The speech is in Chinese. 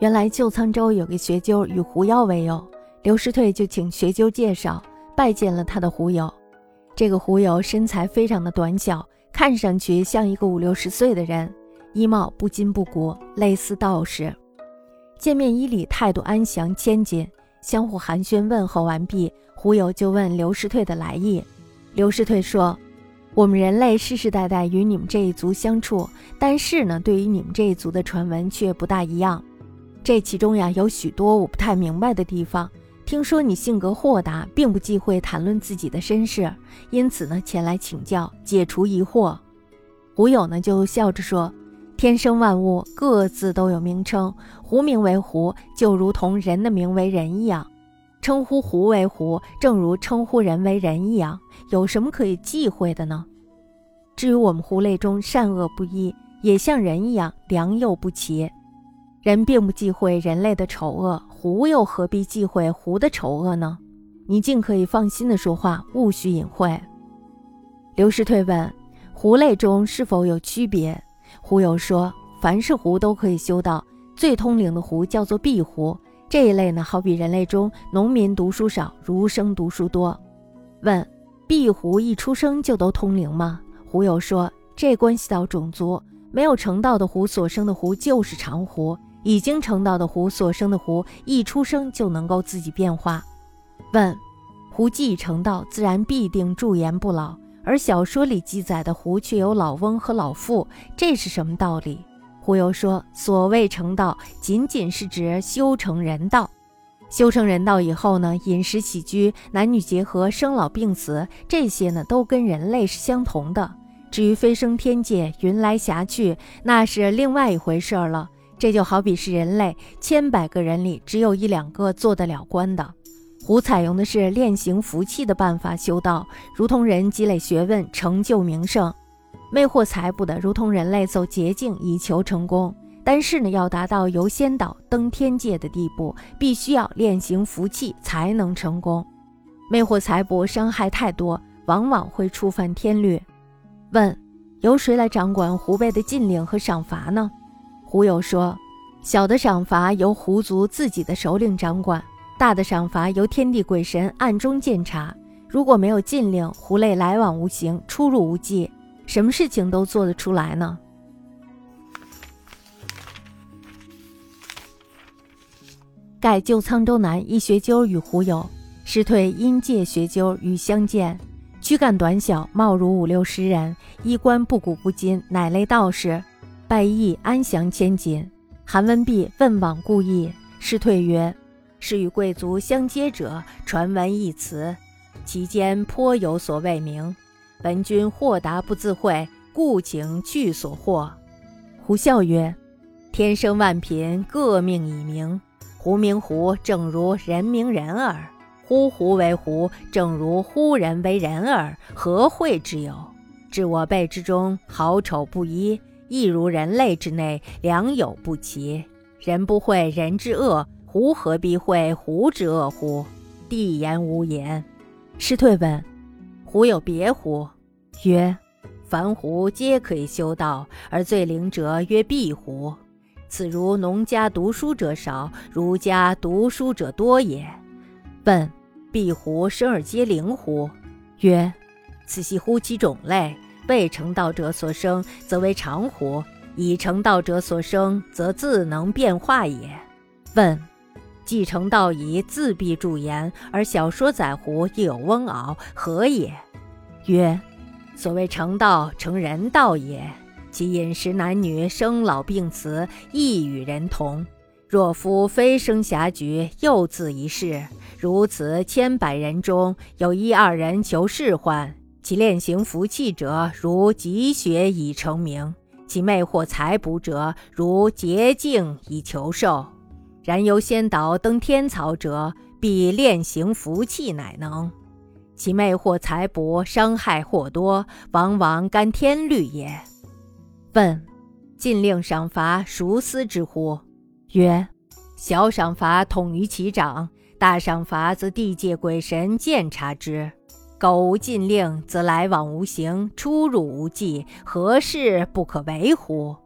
原来旧沧州有个学究与狐妖为友，刘师退就请学究介绍，拜见了他的狐友。这个狐友身材非常的短小，看上去像一个五六十岁的人，衣帽不金不古，类似道士。见面依礼，态度安详谦谨，相互寒暄问候完毕，狐友就问刘师退的来意。刘师退说。我们人类世世代代与你们这一族相处，但是呢，对于你们这一族的传闻却不大一样。这其中呀，有许多我不太明白的地方。听说你性格豁达，并不忌讳谈论自己的身世，因此呢，前来请教，解除疑惑。狐友呢就笑着说：“天生万物各自都有名称，狐名为狐，就如同人的名为人一样。”称呼狐为狐，正如称呼人为人一样，有什么可以忌讳的呢？至于我们狐类中善恶不一，也像人一样良莠不齐。人并不忌讳人类的丑恶，狐又何必忌讳狐的丑恶呢？你尽可以放心的说话，勿需隐晦。刘师退问：狐类中是否有区别？狐友说：凡是狐都可以修道，最通灵的狐叫做壁狐。这一类呢，好比人类中农民读书少，儒生读书多。问：壁狐一出生就都通灵吗？狐友说：这关系到种族，没有成道的狐所生的狐就是长狐，已经成道的狐所生的狐一出生就能够自己变化。问：狐既已成道，自然必定驻颜不老，而小说里记载的狐却有老翁和老妇，这是什么道理？狐又说：“所谓成道，仅仅是指修成人道。修成人道以后呢，饮食起居、男女结合、生老病死，这些呢，都跟人类是相同的。至于飞升天界、云来霞去，那是另外一回事儿了。这就好比是人类千百个人里，只有一两个做得了官的。胡采用的是练行福气的办法修道，如同人积累学问、成就名声。”魅惑财帛的，如同人类走捷径以求成功，但是呢，要达到由仙岛登天界的地步，必须要练行福气才能成功。魅惑财帛伤害太多，往往会触犯天律。问：由谁来掌管胡辈的禁令和赏罚呢？狐友说：小的赏罚由狐族自己的首领掌管，大的赏罚由天地鬼神暗中监察。如果没有禁令，狐类来往无形，出入无迹。什么事情都做得出来呢？盖旧沧州南一学究与狐友，师退阴界学究与相见，躯干短小，貌如五六十人，衣冠不古不今，乃类道士。拜谒安详千金。韩文弼问往故意，师退曰：“是与贵族相接者，传闻一词，其间颇有所谓名。”闻君豁达不自讳，故请去所获。胡笑曰：“天生万品，各命以名。狐名狐，正如人名人耳；呼胡为胡，正如呼人为人耳。何会之有？至我辈之中，好丑不一，亦如人类之内，良莠不齐。人不会人之恶，狐何必会狐之恶乎？帝言无言。”师退问：“狐有别乎？”曰：凡狐皆可以修道，而最灵者曰壁狐。此如农家读书者少，儒家读书者多也。问：壁狐生而皆灵乎？曰：此系乎其种类。未成道者所生，则为长狐；已成道者所生，则自能变化也。问：既成道矣，自必助言，而小说载狐亦有翁敖，何也？曰：所谓成道成人道也，其饮食男女生老病死亦与人同。若夫非生遐局，又自一事，如此千百人中有一二人求仕宦，其练行福气者如积雪以成名，其魅惑财卜者如洁净以求寿。然由仙岛登天曹者，必练行福气乃能。其魅惑财帛，伤害或多，往往干天律也。问：禁令赏罚，孰思之乎？曰：小赏罚统于其掌，大赏罚则地界鬼神鉴察之。苟无禁令，则来往无形，出入无迹，何事不可为乎？